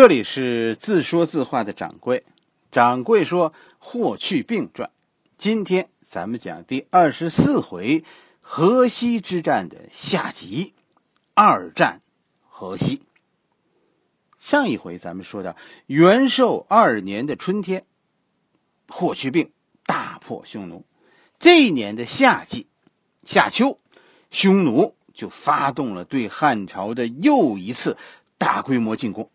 这里是自说自话的掌柜，掌柜说《霍去病传》，今天咱们讲第二十四回河西之战的下集，二战河西。上一回咱们说到元寿二年的春天，霍去病大破匈奴，这一年的夏季，夏秋，匈奴就发动了对汉朝的又一次大规模进攻。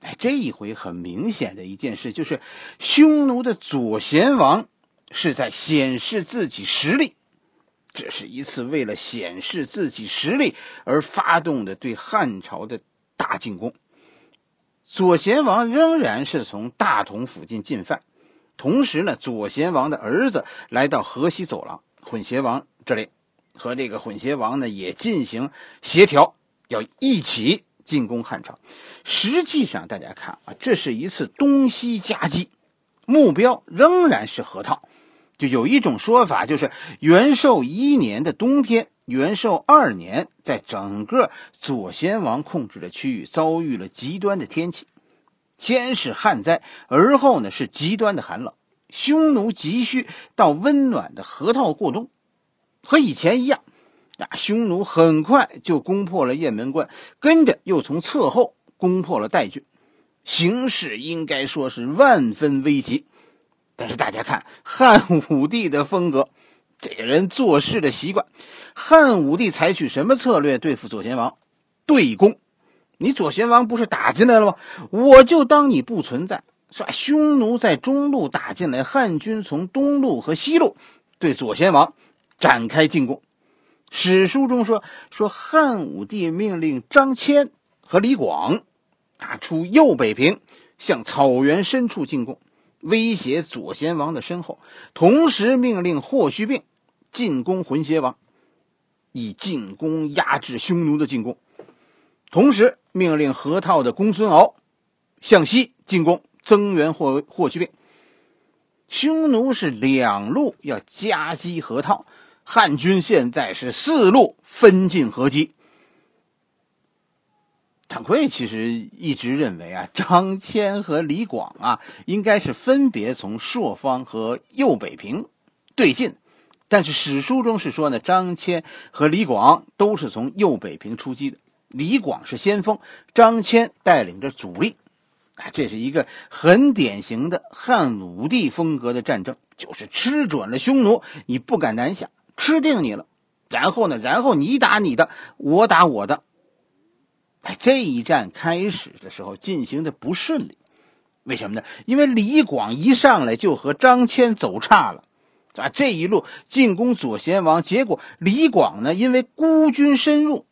哎，这一回很明显的一件事就是，匈奴的左贤王是在显示自己实力。这是一次为了显示自己实力而发动的对汉朝的大进攻。左贤王仍然是从大同附近进犯，同时呢，左贤王的儿子来到河西走廊混邪王这里，和这个混邪王呢也进行协调，要一起。进攻汉朝，实际上大家看啊，这是一次东西夹击，目标仍然是河套。就有一种说法，就是元寿一年的冬天，元寿二年，在整个左贤王控制的区域遭遇了极端的天气，先是旱灾，而后呢是极端的寒冷，匈奴急需到温暖的河套过冬，和以前一样。那匈奴很快就攻破了雁门关，跟着又从侧后攻破了代郡，形势应该说是万分危急。但是大家看汉武帝的风格，这个人做事的习惯，汉武帝采取什么策略对付左贤王？对攻。你左贤王不是打进来了吗？我就当你不存在，是吧？匈奴在中路打进来，汉军从东路和西路对左贤王展开进攻。史书中说说汉武帝命令张骞和李广，啊出右北平，向草原深处进攻，威胁左贤王的身后。同时命令霍去病进攻浑邪王，以进攻压制匈奴的进攻。同时命令河套的公孙敖向西进攻，增援霍霍去病。匈奴是两路要夹击河套。汉军现在是四路分进合击。坦奎其实一直认为啊，张骞和李广啊，应该是分别从朔方和右北平对进，但是史书中是说呢，张骞和李广都是从右北平出击的，李广是先锋，张骞带领着主力，啊，这是一个很典型的汉武帝风格的战争，就是吃准了匈奴，你不敢南下。吃定你了，然后呢？然后你打你的，我打我的。哎，这一战开始的时候进行的不顺利，为什么呢？因为李广一上来就和张骞走岔了，啊，这一路进攻左贤王，结果李广呢，因为孤军深入，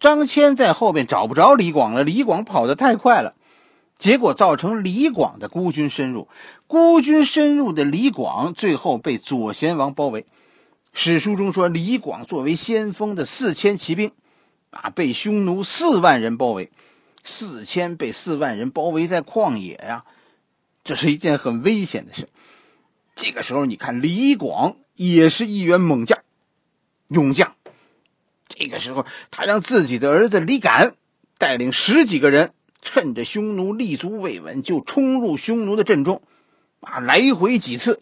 张骞在后边找不着李广了，李广跑得太快了，结果造成李广的孤军深入，孤军深入的李广最后被左贤王包围。史书中说，李广作为先锋的四千骑兵，啊，被匈奴四万人包围。四千被四万人包围在旷野呀，这是一件很危险的事。这个时候，你看李广也是一员猛将、勇将。这个时候，他让自己的儿子李敢带领十几个人，趁着匈奴立足未稳，就冲入匈奴的阵中，啊，来回几次。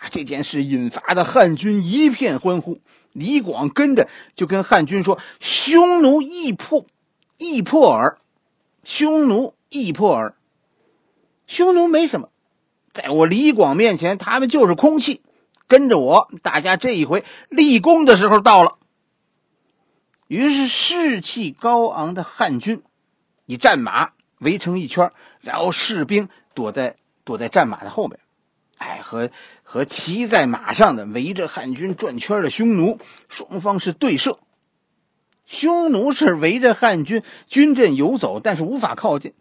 啊！这件事引发的汉军一片欢呼。李广跟着就跟汉军说：“匈奴易破，易破耳。匈奴易破耳。匈奴没什么，在我李广面前，他们就是空气。跟着我，大家这一回立功的时候到了。”于是士气高昂的汉军以战马围成一圈，然后士兵躲在躲在战马的后面。哎，和和骑在马上的围着汉军转圈的匈奴，双方是对射。匈奴是围着汉军军阵游走，但是无法靠近。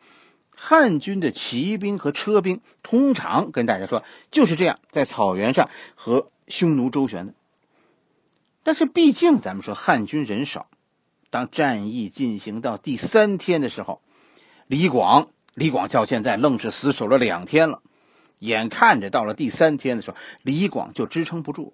汉军的骑兵和车兵通常跟大家说就是这样，在草原上和匈奴周旋的。但是毕竟咱们说汉军人少，当战役进行到第三天的时候，李广李广叫现在愣是死守了两天了。眼看着到了第三天的时候，李广就支撑不住。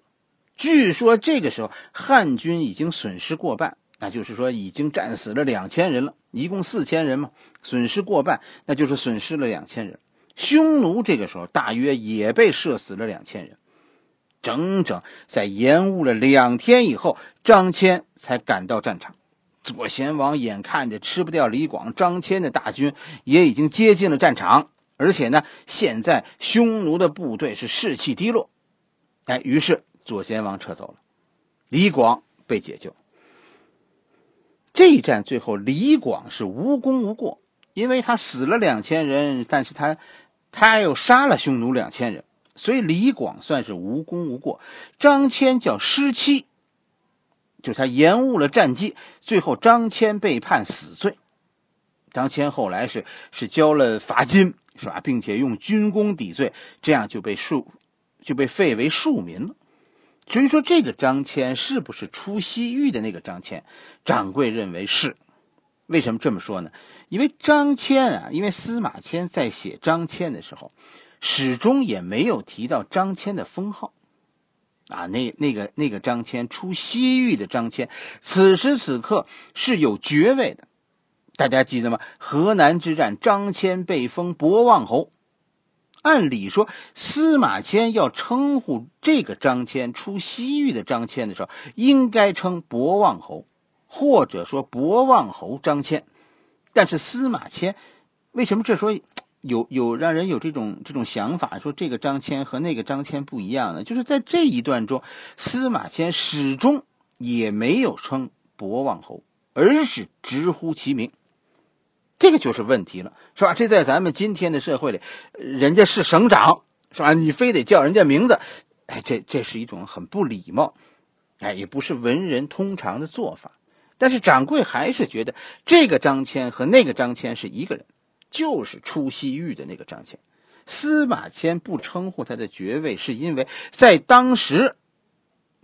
据说这个时候汉军已经损失过半，那就是说已经战死了两千人了，一共四千人嘛，损失过半，那就是损失了两千人。匈奴这个时候大约也被射死了两千人。整整在延误了两天以后，张骞才赶到战场。左贤王眼看着吃不掉李广，张骞的大军也已经接近了战场，而且呢，现在匈奴的部队是士气低落。哎，于是左贤王撤走了，李广被解救。这一战最后，李广是无功无过，因为他死了两千人，但是他他又杀了匈奴两千人。所以李广算是无功无过，张骞叫失期，就他延误了战机，最后张骞被判死罪。张骞后来是是交了罚金，是吧？并且用军功抵罪，这样就被庶就被废为庶民了。至于说这个张骞是不是出西域的那个张骞，掌柜认为是。为什么这么说呢？因为张骞啊，因为司马迁在写张骞的时候。始终也没有提到张骞的封号，啊，那那个那个张骞出西域的张骞，此时此刻是有爵位的，大家记得吗？河南之战，张骞被封博望侯。按理说，司马迁要称呼这个张骞出西域的张骞的时候，应该称博望侯，或者说博望侯张骞。但是司马迁为什么这时候？有有让人有这种这种想法，说这个张骞和那个张骞不一样呢，就是在这一段中，司马迁始终也没有称博望侯，而是直呼其名，这个就是问题了，是吧？这在咱们今天的社会里，人家是省长，是吧？你非得叫人家名字，哎，这这是一种很不礼貌，哎，也不是文人通常的做法。但是掌柜还是觉得这个张骞和那个张骞是一个人。就是出西域的那个张骞，司马迁不称呼他的爵位，是因为在当时，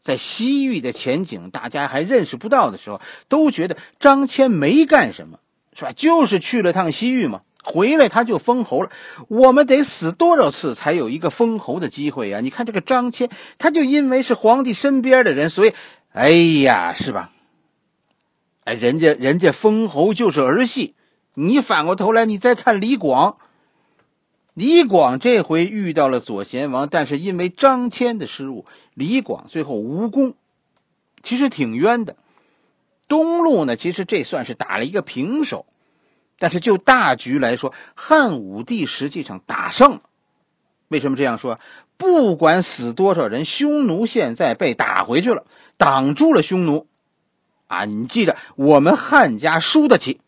在西域的前景大家还认识不到的时候，都觉得张骞没干什么，是吧？就是去了趟西域嘛，回来他就封侯了。我们得死多少次才有一个封侯的机会呀？你看这个张骞，他就因为是皇帝身边的人，所以，哎呀，是吧？哎，人家人家封侯就是儿戏。你反过头来，你再看李广。李广这回遇到了左贤王，但是因为张骞的失误，李广最后无功，其实挺冤的。东路呢，其实这算是打了一个平手，但是就大局来说，汉武帝实际上打胜了。为什么这样说？不管死多少人，匈奴现在被打回去了，挡住了匈奴。啊，你记着，我们汉家输得起。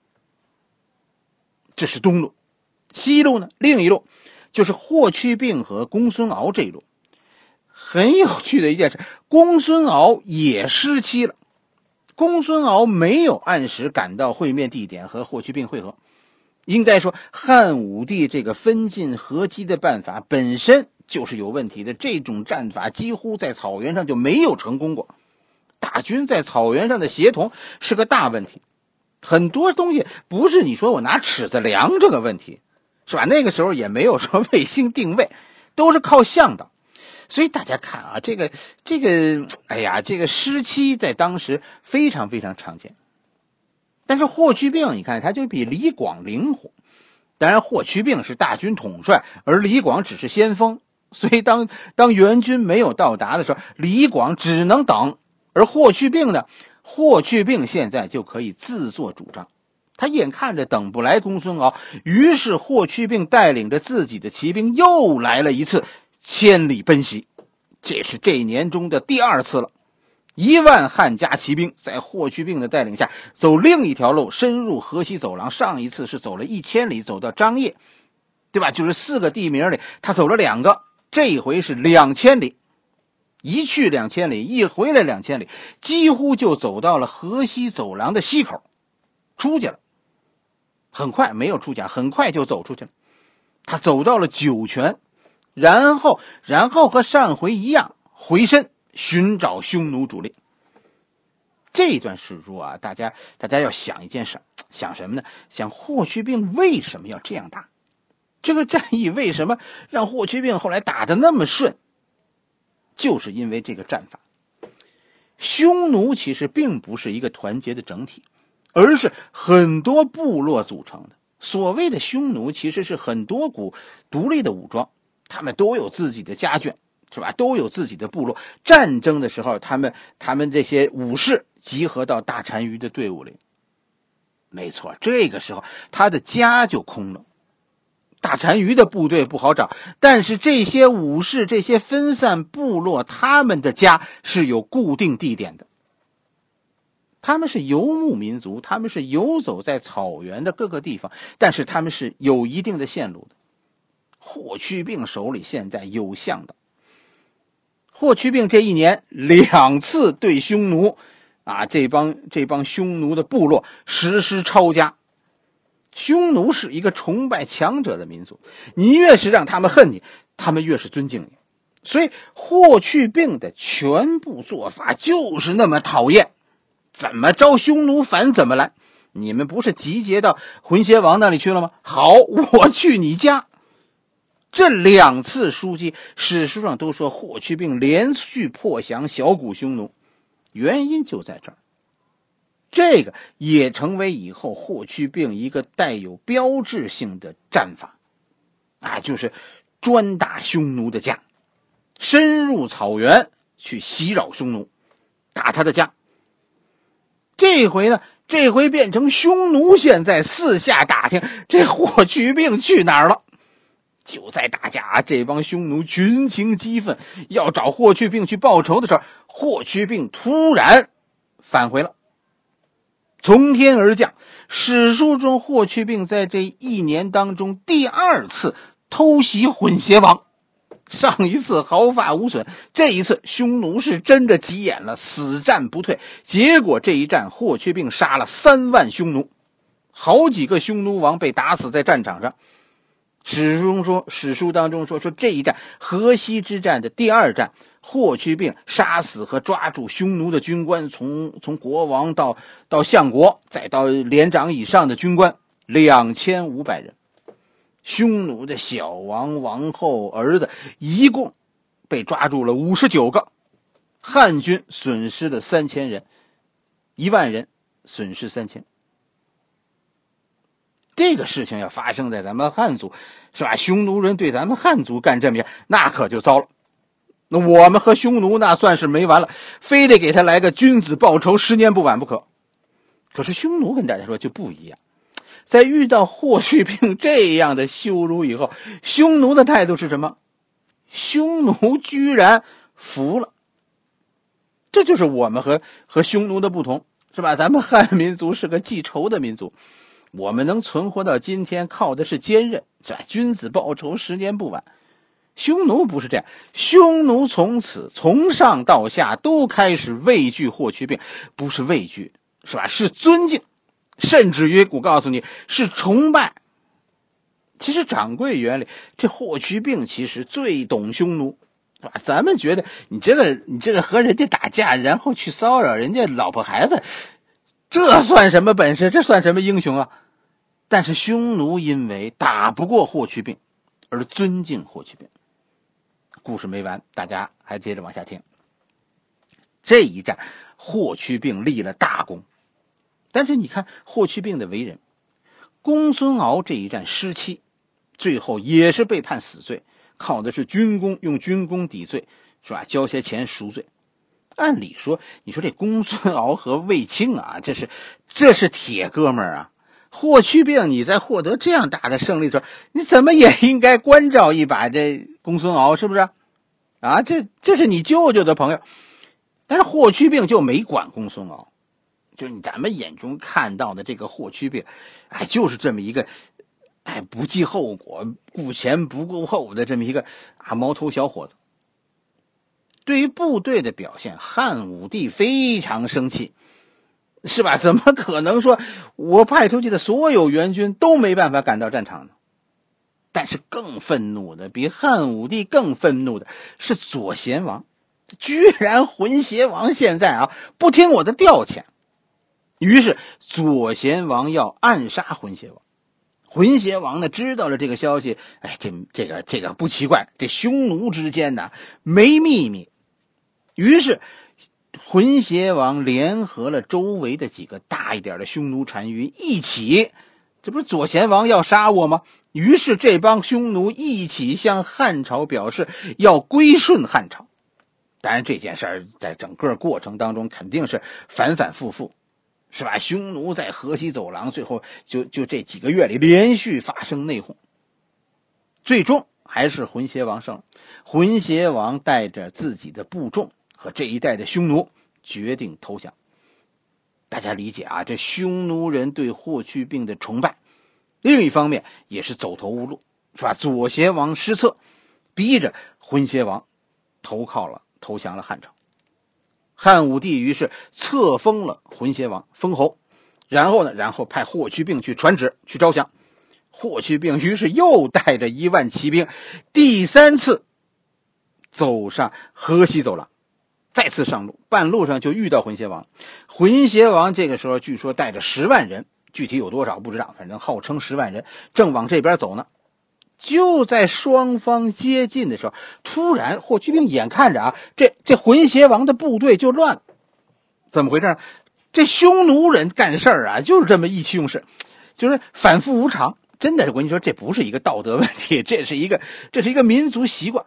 这是东路，西路呢？另一路就是霍去病和公孙敖这一路。很有趣的一件事，公孙敖也失期了。公孙敖没有按时赶到会面地点和霍去病会合。应该说，汉武帝这个分晋合击的办法本身就是有问题的。这种战法几乎在草原上就没有成功过。大军在草原上的协同是个大问题。很多东西不是你说我拿尺子量这个问题，是吧？那个时候也没有说卫星定位，都是靠向导。所以大家看啊，这个这个，哎呀，这个失期在当时非常非常常见。但是霍去病，你看他就比李广灵活。当然，霍去病是大军统帅，而李广只是先锋。所以当当援军没有到达的时候，李广只能等，而霍去病呢？霍去病现在就可以自作主张，他眼看着等不来公孙敖，于是霍去病带领着自己的骑兵又来了一次千里奔袭，这是这一年中的第二次了。一万汉家骑兵在霍去病的带领下走另一条路，深入河西走廊。上一次是走了一千里，走到张掖，对吧？就是四个地名里，他走了两个，这回是两千里。一去两千里，一回来两千里，几乎就走到了河西走廊的西口，出去了。很快没有出家，很快就走出去了。他走到了酒泉，然后，然后和上回一样回身寻找匈奴主力。这段史书啊，大家大家要想一件事，想什么呢？想霍去病为什么要这样打？这个战役为什么让霍去病后来打的那么顺？就是因为这个战法，匈奴其实并不是一个团结的整体，而是很多部落组成的。所谓的匈奴其实是很多股独立的武装，他们都有自己的家眷，是吧？都有自己的部落。战争的时候，他们他们这些武士集合到大单于的队伍里。没错，这个时候他的家就空了。大单于的部队不好找，但是这些武士、这些分散部落，他们的家是有固定地点的。他们是游牧民族，他们是游走在草原的各个地方，但是他们是有一定的线路的。霍去病手里现在有向导。霍去病这一年两次对匈奴，啊，这帮这帮匈奴的部落实施抄家。匈奴是一个崇拜强者的民族，你越是让他们恨你，他们越是尊敬你。所以霍去病的全部做法就是那么讨厌。怎么招匈奴反怎么来，你们不是集结到浑邪王那里去了吗？好，我去你家。这两次书击，史书上都说霍去病连续破降小股匈奴，原因就在这儿。这个也成为以后霍去病一个带有标志性的战法，啊，就是专打匈奴的家，深入草原去袭扰匈奴，打他的家。这回呢，这回变成匈奴现在四下打听这霍去病去哪儿了。就在大家这帮匈奴群情激愤，要找霍去病去报仇的时候，霍去病突然返回了。从天而降，史书中霍去病在这一年当中第二次偷袭混邪王，上一次毫发无损，这一次匈奴是真的急眼了，死战不退。结果这一战，霍去病杀了三万匈奴，好几个匈奴王被打死在战场上。史书中说，史书当中说说这一战河西之战的第二战。霍去病杀死和抓住匈奴的军官，从从国王到到相国，再到连长以上的军官两千五百人。匈奴的小王、王后、儿子一共被抓住了五十九个，汉军损失了三千人，一万人损失三千。这个事情要发生在咱们汉族，是吧？匈奴人对咱们汉族干这么样，那可就糟了。那我们和匈奴那算是没完了，非得给他来个君子报仇，十年不晚不可。可是匈奴跟大家说就不一样，在遇到霍去病这样的羞辱以后，匈奴的态度是什么？匈奴居然服了。这就是我们和和匈奴的不同，是吧？咱们汉民族是个记仇的民族，我们能存活到今天，靠的是坚韧，这君子报仇，十年不晚。匈奴不是这样，匈奴从此从上到下都开始畏惧霍去病，不是畏惧，是吧？是尊敬，甚至于我告诉你是崇拜。其实掌柜眼里，这霍去病其实最懂匈奴，是吧？咱们觉得你这个你这个和人家打架，然后去骚扰人家老婆孩子，这算什么本事？这算什么英雄啊？但是匈奴因为打不过霍去病，而尊敬霍去病。故事没完，大家还接着往下听。这一战，霍去病立了大功，但是你看霍去病的为人，公孙敖这一战失期，最后也是被判死罪，靠的是军功，用军功抵罪，是吧？交些钱赎罪。按理说，你说这公孙敖和卫青啊，这是这是铁哥们儿啊。霍去病，你在获得这样大的胜利的时候，你怎么也应该关照一把这公孙敖，是不是？啊，这这是你舅舅的朋友，但是霍去病就没管公孙敖，就是咱们眼中看到的这个霍去病，哎，就是这么一个，哎，不计后果、顾前不顾后的这么一个啊毛头小伙子。对于部队的表现，汉武帝非常生气。是吧？怎么可能说，我派出去的所有援军都没办法赶到战场呢？但是更愤怒的，比汉武帝更愤怒的是左贤王，居然浑邪王现在啊不听我的调遣，于是左贤王要暗杀浑邪王。浑邪王呢知道了这个消息，哎，这这个这个不奇怪，这匈奴之间呢没秘密，于是。浑邪王联合了周围的几个大一点的匈奴单于一起，这不是左贤王要杀我吗？于是这帮匈奴一起向汉朝表示要归顺汉朝。当然，这件事儿在整个过程当中肯定是反反复复，是吧？匈奴在河西走廊，最后就就这几个月里连续发生内讧，最终还是浑邪王胜。浑邪王带着自己的部众和这一带的匈奴决定投降。大家理解啊，这匈奴人对霍去病的崇拜，另一方面也是走投无路，是吧？左贤王失策，逼着浑邪王投靠了。投降了汉朝，汉武帝于是册封了浑邪王，封侯，然后呢，然后派霍去病去传旨去招降。霍去病于是又带着一万骑兵，第三次走上河西走廊，再次上路，半路上就遇到浑邪王。浑邪王这个时候据说带着十万人，具体有多少不知道，反正号称十万人，正往这边走呢。就在双方接近的时候，突然霍去病眼看着啊，这这浑邪王的部队就乱了，怎么回事？这匈奴人干事儿啊，就是这么意气用事，就是反复无常。真的是，我跟你说，这不是一个道德问题，这是一个这是一个民族习惯。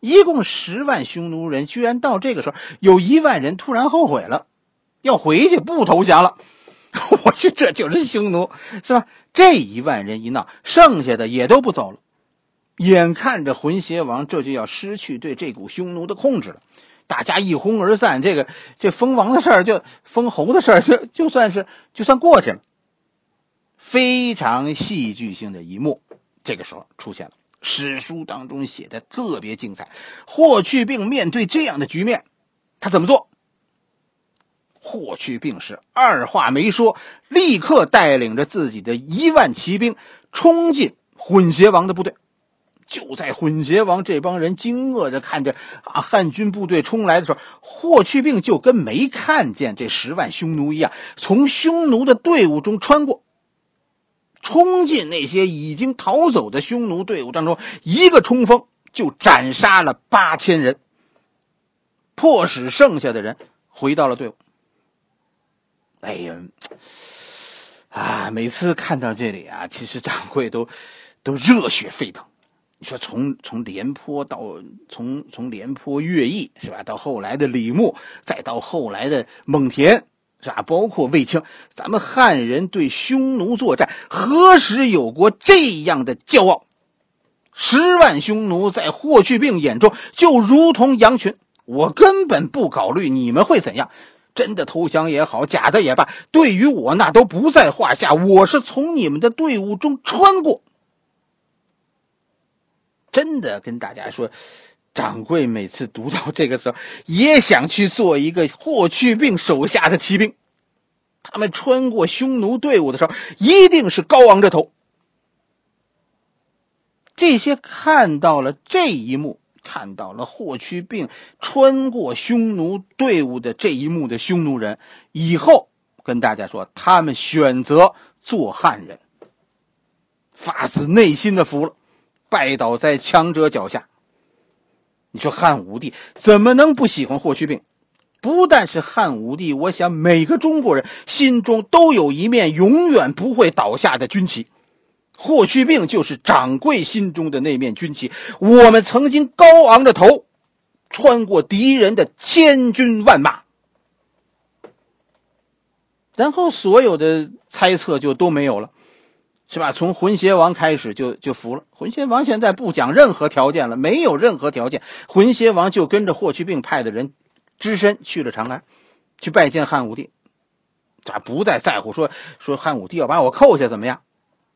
一共十万匈奴人，居然到这个时候，有一万人突然后悔了，要回去不投降了。我去，这就是匈奴，是吧？这一万人一闹，剩下的也都不走了。眼看着浑邪王这就要失去对这股匈奴的控制了，大家一哄而散，这个这封王的事儿就封侯的事儿 就就算是就算过去了。非常戏剧性的一幕，这个时候出现了，史书当中写的特别精彩。霍去病面对这样的局面，他怎么做？霍去病是二话没说，立刻带领着自己的一万骑兵冲进混邪王的部队。就在混邪王这帮人惊愕的看着啊汉军部队冲来的时候，霍去病就跟没看见这十万匈奴一样，从匈奴的队伍中穿过，冲进那些已经逃走的匈奴队伍当中，一个冲锋就斩杀了八千人，迫使剩下的人回到了队伍。哎呀，啊，每次看到这里啊，其实掌柜都都热血沸腾。你说从从廉颇到从从廉颇乐毅是吧，到后来的李牧，再到后来的蒙恬是吧，包括卫青，咱们汉人对匈奴作战，何时有过这样的骄傲？十万匈奴在霍去病眼中就如同羊群，我根本不考虑你们会怎样，真的投降也好，假的也罢，对于我那都不在话下。我是从你们的队伍中穿过。真的跟大家说，掌柜每次读到这个时候，也想去做一个霍去病手下的骑兵。他们穿过匈奴队伍的时候，一定是高昂着头。这些看到了这一幕，看到了霍去病穿过匈奴队伍的这一幕的匈奴人，以后跟大家说，他们选择做汉人，发自内心的服了。拜倒在强者脚下。你说汉武帝怎么能不喜欢霍去病？不但是汉武帝，我想每个中国人心中都有一面永远不会倒下的军旗。霍去病就是掌柜心中的那面军旗。我们曾经高昂着头，穿过敌人的千军万马，然后所有的猜测就都没有了。是吧？从浑邪王开始就就服了。浑邪王现在不讲任何条件了，没有任何条件。浑邪王就跟着霍去病派的人，只身去了长安，去拜见汉武帝。咋不再在乎说说汉武帝要把我扣下怎么样？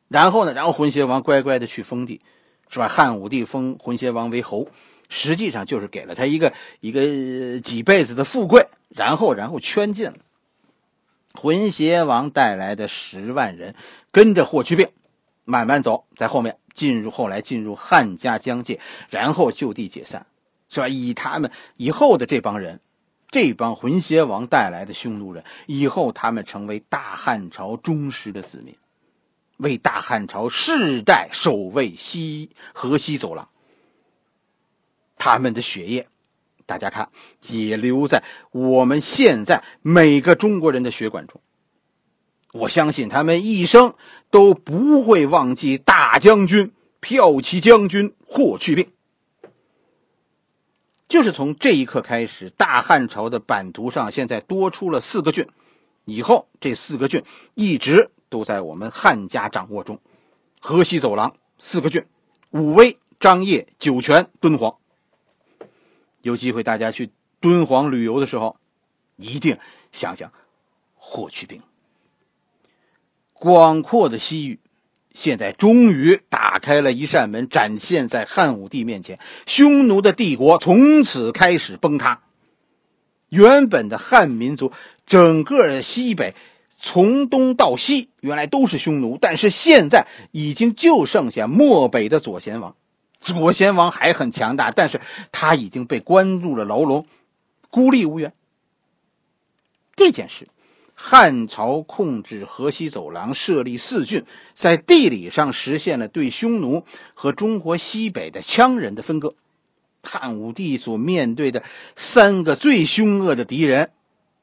然后呢？然后浑邪王乖乖的去封地，是吧？汉武帝封浑邪王为侯，实际上就是给了他一个一个几辈子的富贵，然后然后圈禁了。浑邪王带来的十万人，跟着霍去病慢慢走，在后面进入后来进入汉家疆界，然后就地解散，是吧？以他们以后的这帮人，这帮浑邪王带来的匈奴人，以后他们成为大汉朝忠实的子民，为大汉朝世代守卫西河西走廊。他们的血液，大家看，也留在我们现在每个中国人的血管中。我相信他们一生都不会忘记大将军、骠骑将军霍去病。就是从这一刻开始，大汉朝的版图上现在多出了四个郡，以后这四个郡一直都在我们汉家掌握中。河西走廊四个郡：武威、张掖、酒泉、敦煌。有机会大家去敦煌旅游的时候，一定想想霍去病。广阔的西域，现在终于打开了一扇门，展现在汉武帝面前。匈奴的帝国从此开始崩塌。原本的汉民族，整个西北从东到西，原来都是匈奴，但是现在已经就剩下漠北的左贤王。左贤王还很强大，但是他已经被关入了牢笼，孤立无援。这件事。汉朝控制河西走廊，设立四郡，在地理上实现了对匈奴和中国西北的羌人的分割。汉武帝所面对的三个最凶恶的敌人，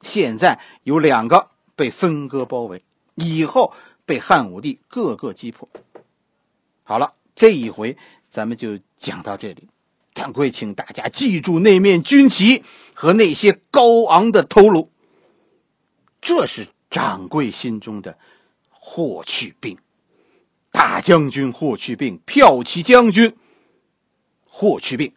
现在有两个被分割包围，以后被汉武帝各个击破。好了，这一回咱们就讲到这里。掌柜，请大家记住那面军旗和那些高昂的头颅。这是掌柜心中的霍去病，大将军霍去病，骠骑将军霍去病。